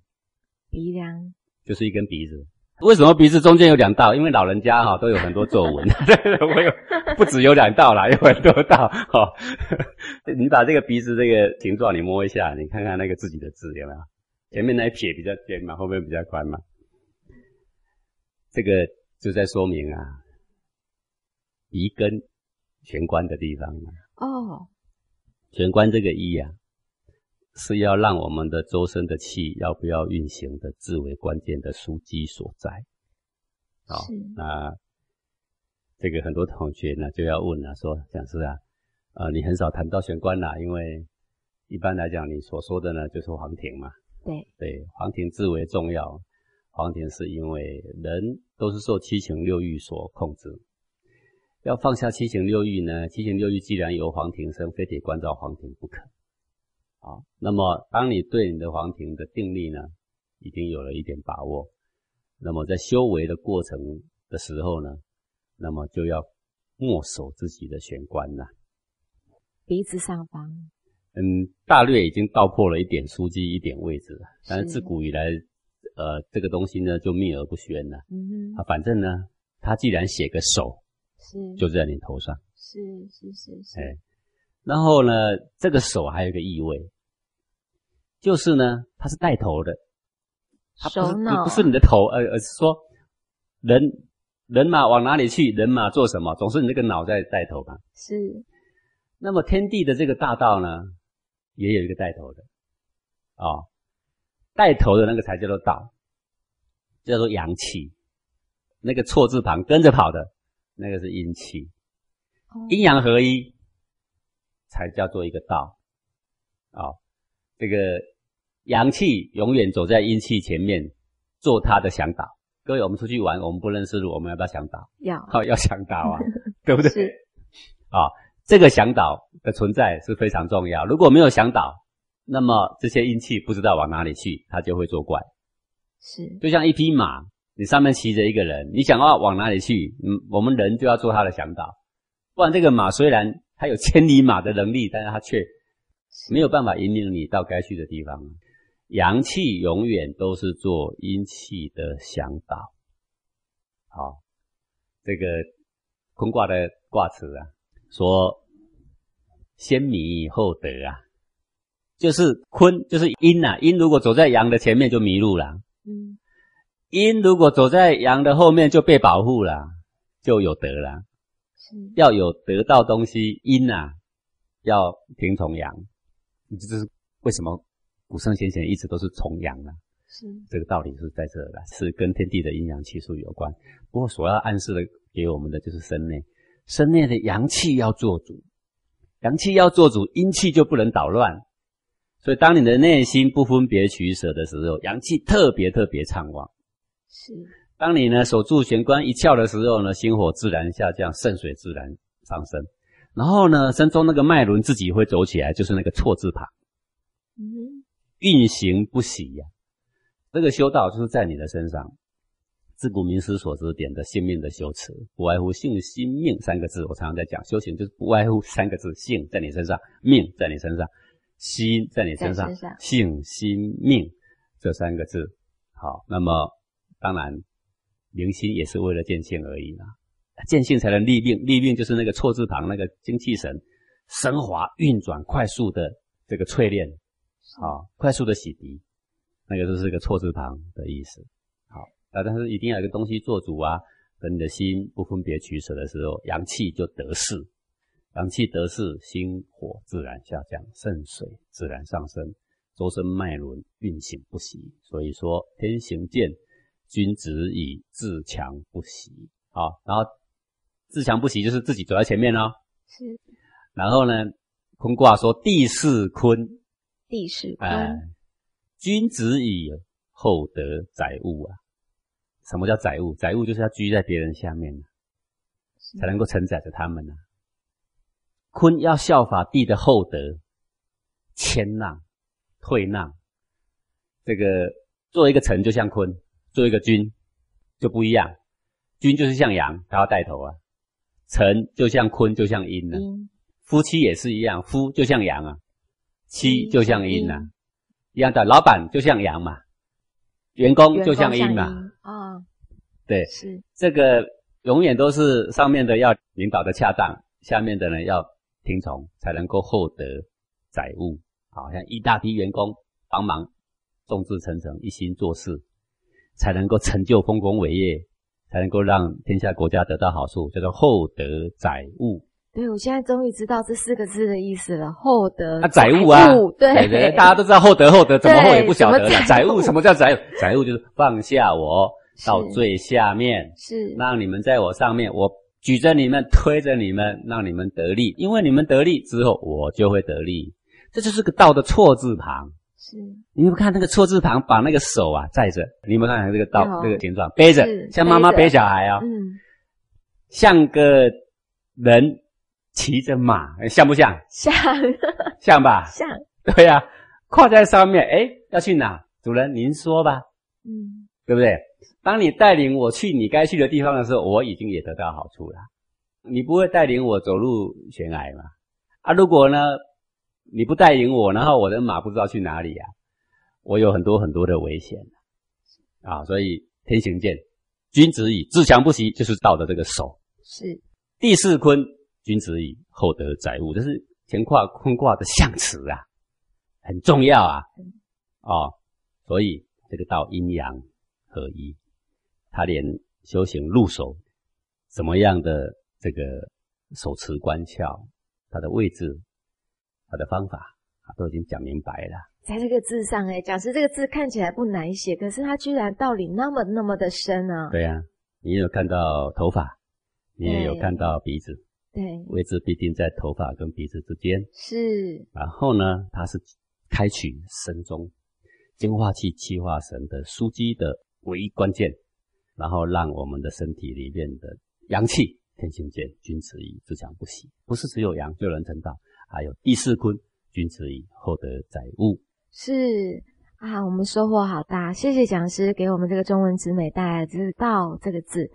鼻梁，就是一根鼻子。为什么鼻子中间有两道？因为老人家哈、都有很多皱纹，我有不止有两道啦，有很多道哈、你把这个鼻子这个形状你摸一下，你看看那个自己的字有没有？前面那一撇比较尖嘛，后面比较宽嘛。这个就在说明啊，鼻根玄关的地方嘛，哦，玄关这个一啊，是要让我们的周身的气要不要运行的至为关键的枢机所在。好，那这个很多同学呢就要问了，说讲师啊，呃，你很少谈到玄关啦，因为一般来讲你所说的呢就是黄庭嘛，对，对，黄庭至为重要。黄庭是因为人都是受七情六欲所控制，要放下七情六欲呢，七情六欲既然由黄庭生，非得关照黄庭不可。好，那么当你对你的黄庭的定力呢，已经有了一点把握，那么在修为的过程的时候呢，那么就要默守自己的玄关了。鼻子上方，嗯，大略已经道破了一点枢机，一点位置了。但是是自古以来，呃，这个东西呢就秘而不宣了。嗯哼，啊，反正呢，他既然写个手，是就在你头上，是是是是，哎，然后呢，这个手还有一个意味，就是呢，它是带头的，它不是不是你的头，而，而是说人人马往哪里去，人马做什么，总是你这个脑在带头吧。是那么天地的这个大道呢，也有一个带头的，啊、带头的那个才叫做道，叫做阳气。那个错字旁跟着跑的，那个是阴气，哦阴阳合一才叫做一个道。啊、这个阳气永远走在阴气前面，做他的向导。各位，我们出去玩，我们不认识路，我们要不要向导？要好、要向导啊，对不对？是啊，这个向导的存在是非常重要。如果没有向导，那么这些阴气不知道往哪里去，它就会作怪。是就像一匹马，你上面骑着一个人，你想要往哪里去，嗯，我们人就要做他的向导，不然这个马虽然它有千里马的能力，但是它却没有办法引领你到该去的地方。阳气永远都是做阴气的向导。好，这个坤卦的卦辞啊，说先迷后得啊，就是坤就是阴呐、阴如果走在阳的前面就迷路了，嗯阴如果走在阳的后面就被保护了，就有德了。要有得到东西，阴啊要听从阳，这就是为什么古圣先贤一直都是重阳啊。是这个道理是在这儿的，是跟天地的阴阳气数有关。不过所要暗示的给我们的就是身内，身内的阳气要做主，阳气要做主，阴气就不能捣乱。所以当你的内心不分别取舍的时候，阳气特别特别畅旺。是当你呢守住玄关一窍的时候呢，心火自然下降，肾水自然上升。然后呢，身中那个脉轮自己会走起来，就是那个错字旁，嗯哼运行不息呀、这个修道就是在你的身上。自古名师所指点的性命的修持，不外乎性、心、命三个字。我常常在讲，修行就是不外乎三个字：性在你身上，命在你身上，心在你身上，身上性、心、命这三个字。好，那么当然，明心也是为了见性而已啦。见性才能立命，立命就是那个错字旁那个精气神升华运转快速的这个淬炼，啊，快速的洗涤，那个就是个错字旁的意思。好，啊，但是一定要有个东西做主啊，等你的心不分别取舍的时候，阳气就得势，阳气得势，心火自然下降，肾水自然上升，周身脉轮运行不息。所以说，天行健，君子以自强不息。好，然后自强不息就是自己走在前面哦。是。然后呢，坤卦说地势坤，地势哎坤，，君子以厚德载物啊。什么叫载物？载物就是要居在别人下面，才能够承载着他们呢、坤要效法地的厚德，谦让、退让。这个做一个臣就像坤，做一个君就不一样。君就是像羊，他要带头啊；臣就像坤，就像阴呢、阴夫妻也是一样，夫就像阳啊，妻妻就像阴呐、一样的。老板就像阳嘛，员工就像阴嘛。啊，对，是。这个永远都是上面的要领导的恰当，下面的人要听从，才能够厚德载物。好像一大批员工帮忙，众志成城，一心做事，才能够成就丰功伟业，才能够让天下国家得到好处，叫做厚德载物。对，我现在终于知道这四个字的意思了。厚德啊，载物啊，对对，大家都知道厚德厚德，怎么厚也不晓得了。载载物物什么叫载物？载物就是放下我到最下面，是让你们在我上面，我举着你们，推着你们，让你们得利。因为你们得利之后，我就会得利。这就是个道的错字旁。是你们看那个错字旁，把那个手啊载着，你们看看这个道有这个形状，背着像妈妈背小孩啊、嗯，像个人骑着马，像不像？像像吧？像对呀、跨在上面，哎，要去哪？主人您说吧，嗯对不对？当你带领我去你该去的地方的时候，我已经也得到好处了。你不会带领我走入悬崖嘛？啊，如果呢，你不带领我，然后我的马不知道去哪里呀、我有很多很多的危险啊。所以天行健，君子以自强不息，就是道的这个手。是地势坤，君子以厚德载物，这是乾卦坤卦的象辞啊，很重要啊。哦，所以这个道阴阳合一，他连修行入手怎么样的这个手持关窍，它的位置、它的方法啊，都已经讲明白了。在这个字上哎，讲师这个字看起来不难写，可是它居然道理那么那么的深呢、对呀、你有看到头发，你也有看到鼻子，对，位置必定在头发跟鼻子之间。是然后呢，它是开启神中精化气、气化神的枢机的唯一关键，然后让我们的身体里面的阳气天行健，君子以自强不息。不是只有阳就能成道，还有第四坤，君子以厚德载物。是啊，我们收获好大，谢谢讲师给我们这个中文之美带来的这个“道”这个字。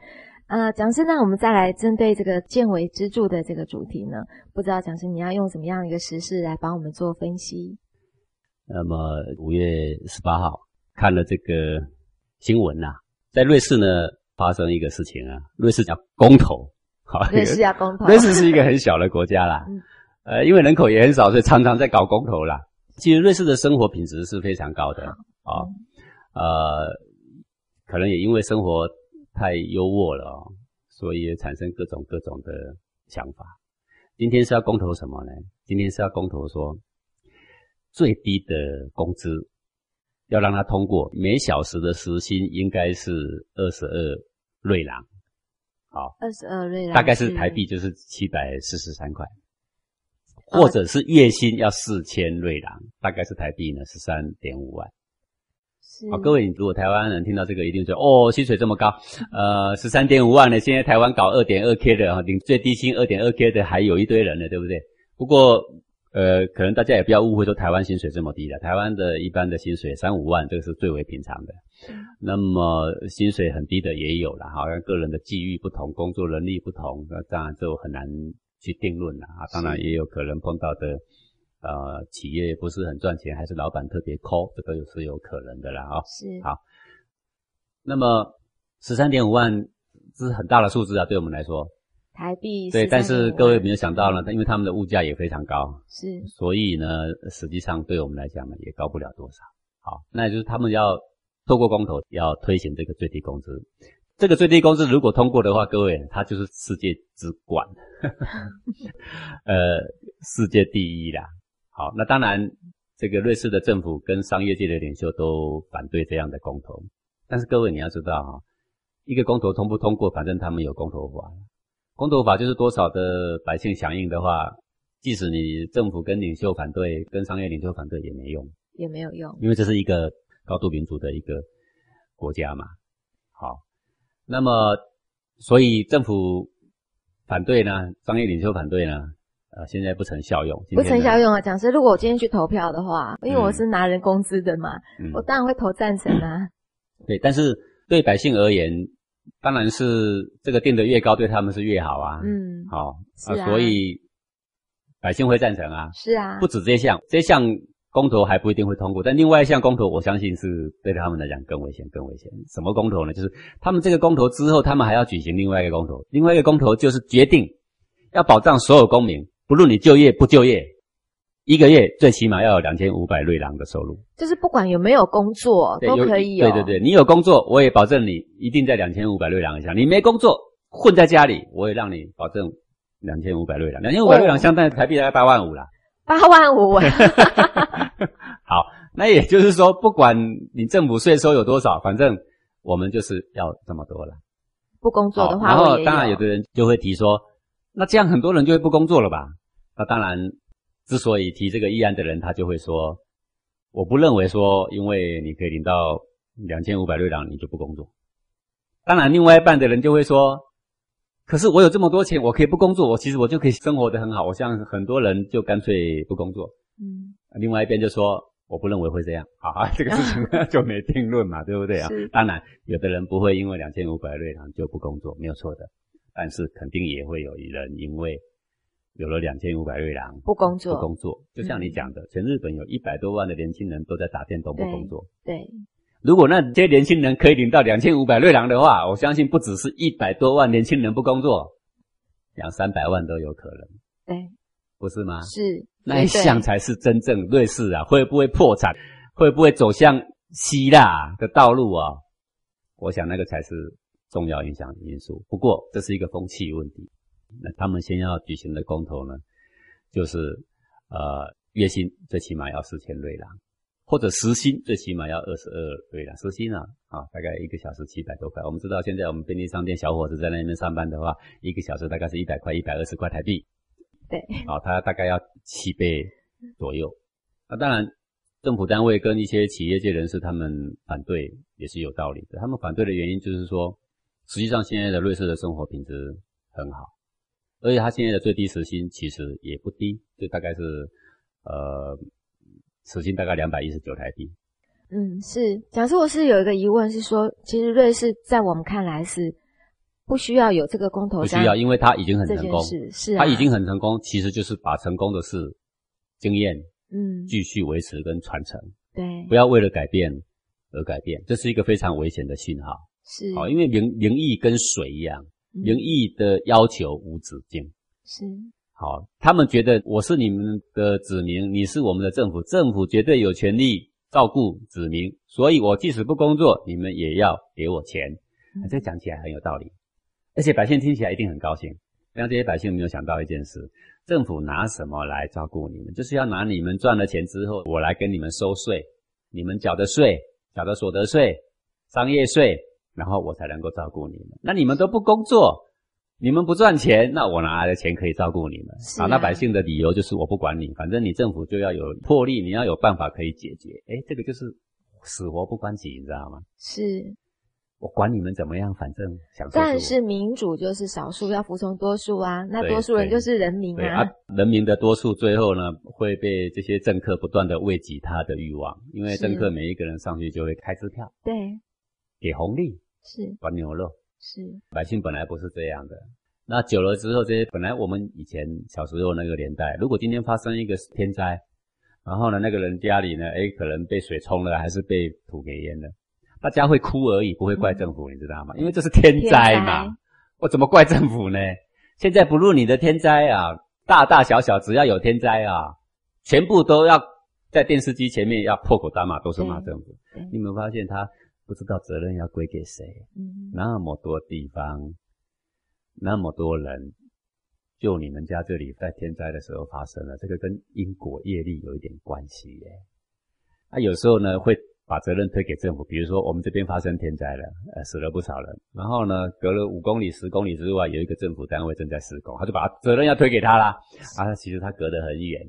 呃，讲师，那我们再来针对这个见为支柱的这个主题呢，不知道讲师你要用什么样一个时事来帮我们做分析？那么五月十八号看了这个新闻呐、在瑞士呢发生一个事情啊，瑞士叫公投，好，瑞士叫公投，瑞士是一个很小的国家啦嗯，呃，因为人口也很少，所以常常在搞公投啦。其实瑞士的生活品质是非常高的啊、呃，可能也因为生活太优渥了哦，所以也产生各种各种的想法。今天是要公投什么呢？今天是要公投说最低的工资要让它通过，每小时的时薪应该是二十二瑞郎，好，二十二瑞郎，大概是台币就是七百四十三块，或者是月薪要四千瑞郎，大概是台币呢十三点五万。是好，各位，如果台湾人听到这个，一定说哦，薪水这么高，呃，十三点五万呢，现在台湾搞二点二 k 的哈，领最低薪二点二 k 的还有一堆人呢，对不对？不过呃，可能大家也不要误会说台湾薪水这么低的，台湾的一般的薪水三五万，这个是最为平常的。那么薪水很低的也有了，好像个人的际遇不同，工作能力不同，那当然就很难去定论了啊。当然也有可能碰到的，呃，企业不是很赚钱，还是老板特别抠，这个是有可能的啦啊、是好那么十三点五万这是很大的数字啊，对我们来说，台币对。但是各位有没有想到呢？因为他们的物价也非常高，是所以呢，实际上对我们来讲呢，也高不了多少。好，那也就是他们要透过公投要推行这个最低工资，这个最低工资如果通过的话，各位，它就是世界之冠，呃，世界第一啦。好，那当然，这个瑞士的政府跟商业界的领袖都反对这样的公投。但是各位你要知道哈，一个公投通不通过，反正他们有公投法。公投法就是多少的百姓响应的话，即使你政府跟领袖反对，跟商业领袖反对也没用，也没有用，因为这是一个高度民主的一个国家嘛。好，那么所以政府反对呢，商业领袖反对呢，呃，现在不成效用，不成效用啊。讲师，如果我今天去投票的话，因为我是拿人工资的嘛，嗯我当然会投赞成啊。对，但是对百姓而言，当然是这个定得越高，对他们是越好啊。嗯，好是啊所以百姓会赞成啊。是啊，不止这项，这项公投还不一定会通过，但另外一项公投，我相信是对他们来讲更危险、更危险。什么公投呢？就是他们这个公投之后，他们还要举行另外一个公投，另外一个公投就是决定要保障所有公民，不论你就业不就业，一个月最起码要有两千五百瑞郎的收入。就是不管有没有工作都可以有。对对对，你有工作，我也保证你一定在两千五百瑞郎以上。你没工作，混在家里，我也让你保证两千五百瑞郎。两千五百瑞郎哦相当于台币大概八万五啦。八万五，好，那也就是说，不管你政府税收有多少，反正我们就是要这么多了。不工作的话，然后当然有的人就会提说，那这样很多人就会不工作了吧？那当然，之所以提这个议案的人，他就会说，我不认为说，因为你可以领到两千五百瑞郎，你就不工作。当然，另外一半的人就会说，可是我有这么多钱，我可以不工作，我其实我就可以生活的很好。我像很多人就干脆不工作。嗯，另外一边就说，我不认为会这样。好啊，这个事情 就没定论嘛，对不对啊？当然，有的人不会因为两千五百瑞郎就不工作，没有错的。但是肯定也会有人因为有了两千五百瑞郎不工作不工作。就像你讲的，全日本有一百多万的年轻人都在打电动不工作。对，如果那些年轻人可以领到两千五百瑞郎的话，我相信不只是一百多万年轻人不工作，两三百万都有可能，对，不是吗？是那一项才是真正瑞士啊，会不会破产，会不会走向希腊的道路啊？我想那个才是重要影响因素。不过这是一个风气问题。那他们先要举行的公投呢，就是呃月薪最起码要四千瑞郎，或者时薪最起码要二十二瑞郎。时薪啊啊，大概一个小时七百多块。我们知道现在我们便利商店小伙子在那边上班的话，一个小时大概是一百块、一百二十块台币。对，啊，它大概要七倍左右。那当然，政府单位跟一些企业界人士他们反对也是有道理的。他们反对的原因就是说，实际上现在的瑞士的生活品质很好，而且他现在的最低时薪其实也不低，就大概是呃时薪大概两百一十九台币。嗯，是。假设，我是有一个疑问，是说，其实瑞士在我们看来是不需要有这个公投不需要，因为他已经很成功，是，是啊，它已经很成功，其实就是把成功的事经验嗯，继续维持跟传承。对。不，要为了改变而改变，这是一个非常危险的信号。是，好，因为民民意跟水一样，嗯。民意的要求无止境。是。好，他们觉得我是你们的子民，你是我们的政府，政府绝对有权利照顾子民，所以我即使不工作，你们也要给我钱。嗯。这讲起来很有道理，而且百姓听起来一定很高兴。让这些百姓没有想到一件事：政府拿什么来照顾你们？就是要拿你们赚了钱之后，我来跟你们收税，你们缴的税、缴的所得税、商业税，然后我才能够照顾你们。那你们都不工作，你们不赚钱，那我拿来的钱可以照顾你们？啊那百姓的理由就是我不管你，反正你政府就要有魄力，你要有办法可以解决。哎，这个就是死活不关己，你知道吗？是，我管你们怎么样，反正想但是民主就是少数要服从多数啊，那多数人就是人民啊，啊，人民的多数最后呢会被这些政客不断的喂给他的欲望，因为政客每一个人上去就会开支票对，给红利是管牛肉，是，百姓本来不是这样的。那久了之后，这些本来我们以前小时候那个年代，如果今天发生一个天灾，然后呢那个人家里呢，诶可能被水冲了，还是被土给淹了，大家会哭而已，不会怪政府，你知道吗？因为这是天灾嘛灾，我怎么怪政府呢？现在不论你的天灾啊，大大小小，只要有天灾啊，全部都要在电视机前面要破口大骂，都是骂政府。你有没有发现他不知道责任要归给谁。嗯，那么多地方，那么多人，就你们家这里在天灾的时候发生了，这个跟因果业力有一点关系耶。啊，有时候呢会把责任推给政府，比如说我们这边发生天灾了，呃，死了不少人，然后呢，隔了五公里、十公里之外有一个政府单位正在施工，他就把责任要推给他啦。啊，其实他隔得很远。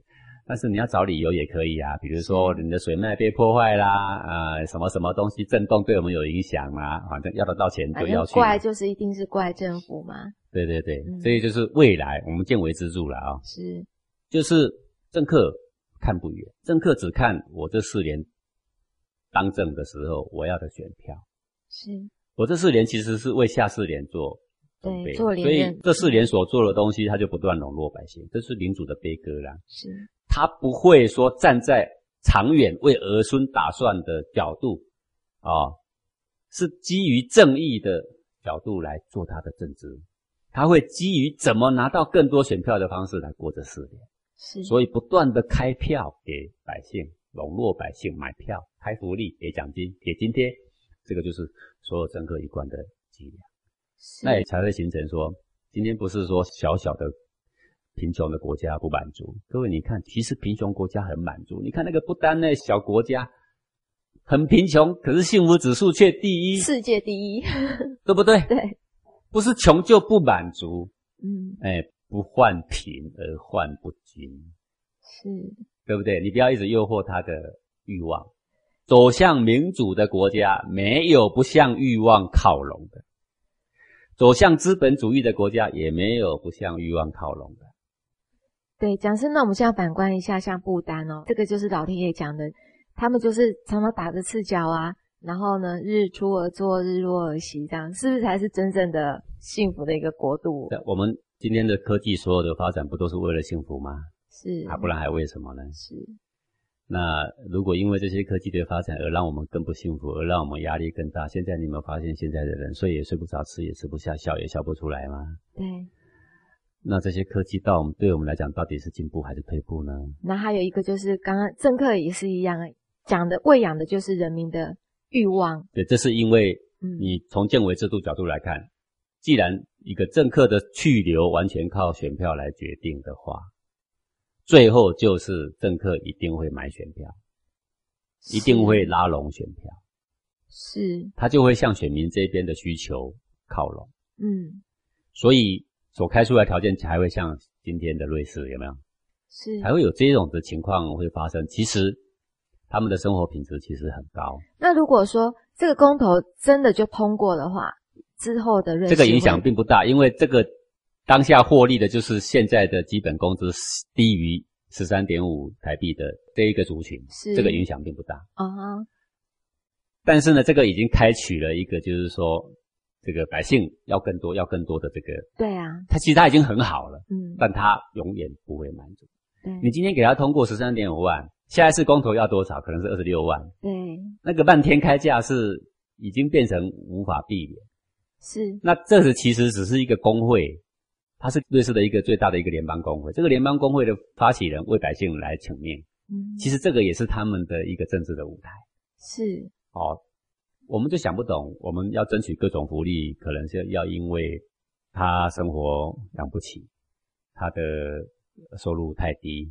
但是你要找理由也可以啊，比如说你的水脉被破坏啦，啊，什么什么东西震动对我们有影响啦，反正要得到钱就要去。怪就是一定是怪政府嘛？对对对，嗯所以就是未来我们见微知著了啊、是，就是政客看不远，政客只看我这四年当政的时候我要的选票，是，我这四年其实是为下四年做准备，对所以这四年所做的东西，他就不断笼络百姓，这是民主的悲歌啦。是，他不会说站在长远为儿孙打算的角度啊、是基于正义的角度来做他的政治。他会基于怎么拿到更多选票的方式来过这四年，是，所以不断的开票给百姓，笼络百姓买票，开福利，给奖金，给津贴，这个就是所有政客一贯的伎俩。是那也才会形成说，今天不是说小小的贫穷的国家不满足。各位，你看，其实贫穷国家很满足。你看那个不丹那小国家，很贫穷，可是幸福指数却第一，世界第一，对不对？对，不是穷就不满足，嗯，哎，不患贫而患不均，是，对不对？你不要一直诱惑他的欲望。走向民主的国家，没有不向欲望靠拢的；走向资本主义的国家，也没有不向欲望靠拢的。对，讲师，那我们现在反观一下，像不丹哦，这个就是老天爷讲的，他们就是常常打着赤脚啊，然后呢，日出而作，日落而息，这样是不是才是真正的幸福的一个国度？对我们今天的科技所有的发展，不都是为了幸福吗？是，啊，不然还为什么呢？是，那如果因为这些科技的发展而让我们更不幸福，而让我们压力更大，现在你有没有发现，现在的人睡也睡不着，吃也吃不下，笑也笑不出来吗？对。那这些科技到我们对我们来讲，到底是进步还是退步呢？那还有一个就是刚刚政客也是一样，讲的喂养的就是人民的欲望，对，这是因为嗯，你从建委制度角度来看，既然一个政客的去留完全靠选票来决定的话，最后就是政客一定会买选票，一定会拉拢选票，是，他就会向选民这边的需求靠拢，嗯，所以所开出来的条件才会像今天的瑞士有没有？是。才会有这种的情况会发生。其实他们的生活品质其实很高，那如果说这个公投真的就通过的话，之后的瑞士这个影响会并不大，因为这个当下获利的就是现在的基本工资低于十三点五台币的这一个族群，是这个影响并不大。啊哈，但是呢，这个已经开启了一个，就是说这个百姓要更多，要更多的这个，对啊，他其实他已经很好了，嗯，但他永远不会满足。对，你今天给他通过十三点五万，下一次公投要多少？可能是二十六万，对那个漫天开价是已经变成无法避免。是那这是其实只是一个工会，它是瑞士的一个最大的一个联邦工会。这个联邦工会的发起人为百姓来请命，嗯，其实这个也是他们的一个政治的舞台。是哦，我们就想不懂，我们要争取各种福利，可能是要因为他生活养不起，他的收入太低，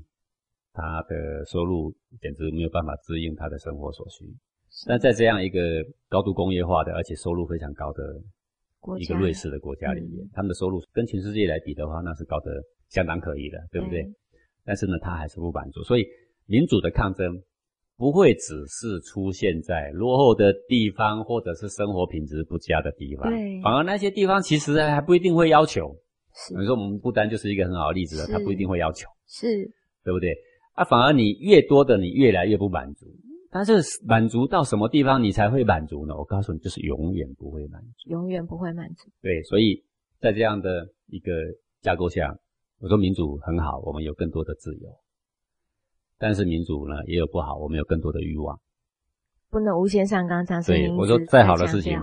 他的收入简直没有办法支应他的生活所需。但在这样一个高度工业化的，而且收入非常高的一个瑞士的国家里面，他们的收入跟全世界来比的话，那是高得相当可以的，对不对？对但是呢，他还是不满足，所以民主的抗争不会只是出现在落后的地方，或者是生活品质不佳的地方，对反而那些地方其实还不一定会要求。是你说我们不丹就是一个很好的例子了，他不一定会要求，是对不对？啊，反而你越多的，你越来越不满足。但是满足到什么地方你才会满足呢？我告诉你，就是永远不会满足。永远不会满足，对，所以在这样的一个架构下，我说民主很好，我们有更多的自由。但是民主呢也有不好，我们有更多的欲望。不能无限上纲，讲师您，对我说再好的事情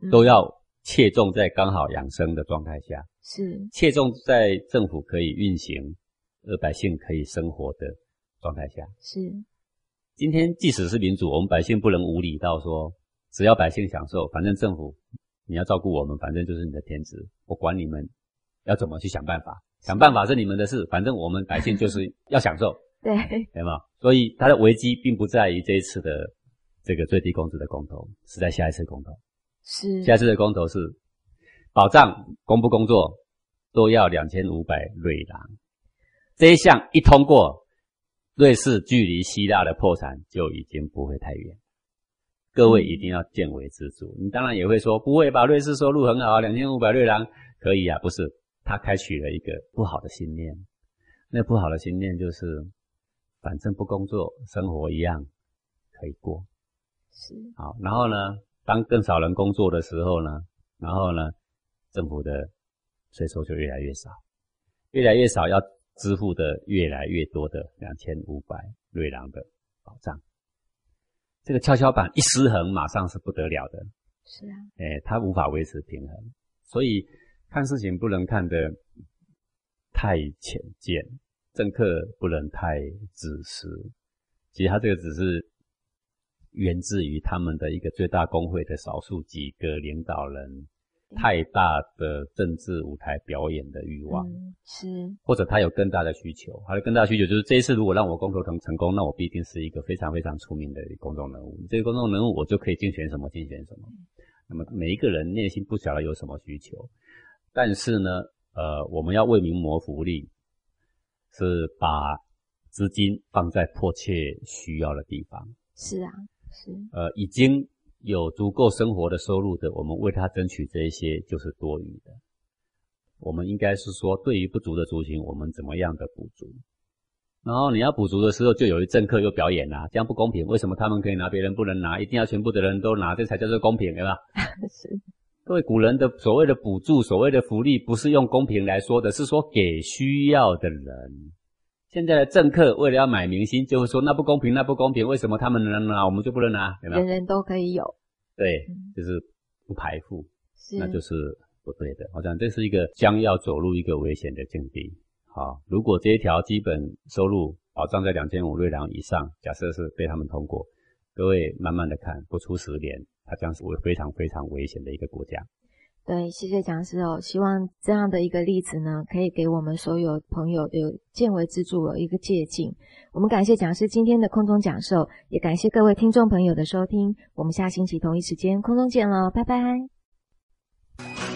嗯都要切中在刚好养生的状态下，是切中在政府可以运行，而百姓可以生活的状态下。是今天即使是民主，我们百姓不能无理到说只要百姓享受，反正政府你要照顾我们，反正就是你的天职，我管你们要怎么去想办法，想办法是你们的事，反正我们百姓就是要享受，对，对吗？所以它的危机并不在于这一次的这个最低工资的公投，是在下一次公投。是。下一次的公投是保障工不工作都要两千五百瑞郎，这一项一通过，瑞士距离希腊的破产就已经不会太远。各位一定要见微知著。你当然也会说，不会吧？瑞士收入很好啊，两千五百瑞郎可以啊？不是，他开启了一个不好的信念。那不好的信念就是，反正不工作，生活一样可以过。是好，然后呢，当更少人工作的时候呢，然后呢，政府的税收就越来越少，越来越少，要支付的越来越多的两千五百瑞郎的保障。这个跷跷板一失衡，马上是不得了的。是啊，哎，它无法维持平衡，所以看事情不能看得太浅见，政客不能太自私。其实他这个只是源自于他们的一个最大工会的少数几个领导人太大的政治舞台表演的欲望。嗯，是或者他有更大的需求，他的更大的需求就是这一次如果让我公投成成功，那我必定是一个非常非常出名的公众人物。这个公众人物我就可以竞选什么竞选什么。那么每一个人内心不晓得有什么需求，但是呢，呃，我们要为民谋福利，是把资金放在迫切需要的地方。是啊，是呃，已经有足够生活的收入的，我们为他争取这一些就是多余的。我们应该是说，对于不足的族群，我们怎么样的补足？然后你要补足的时候，就有一政客又表演啦、这样不公平。为什么他们可以拿，别人不能拿？一定要全部的人都拿，这才叫做公平，对吧？是各位古人的所谓的补助、所谓的福利，不是用公平来说的，是说给需要的人。现在的政客为了要买明星，就会说那不公平，那不公平，为什么他们能拿，我们就不能拿？有没有人？人都可以有，对嗯，就是不排富。是那就是不对的。我讲这是一个将要走入一个危险的境地。好，如果这一条基本收入保障在两千五瑞郎以上，假设是被他们通过，各位慢慢的看，不出十年，它将是非常非常危险的一个国家。对，谢谢讲师哦。希望这样的一个例子呢，可以给我们所有朋友有见微知著，有一个借鉴。我们感谢讲师今天的空中讲授，也感谢各位听众朋友的收听。我们下星期同一时间空中见喽，拜拜。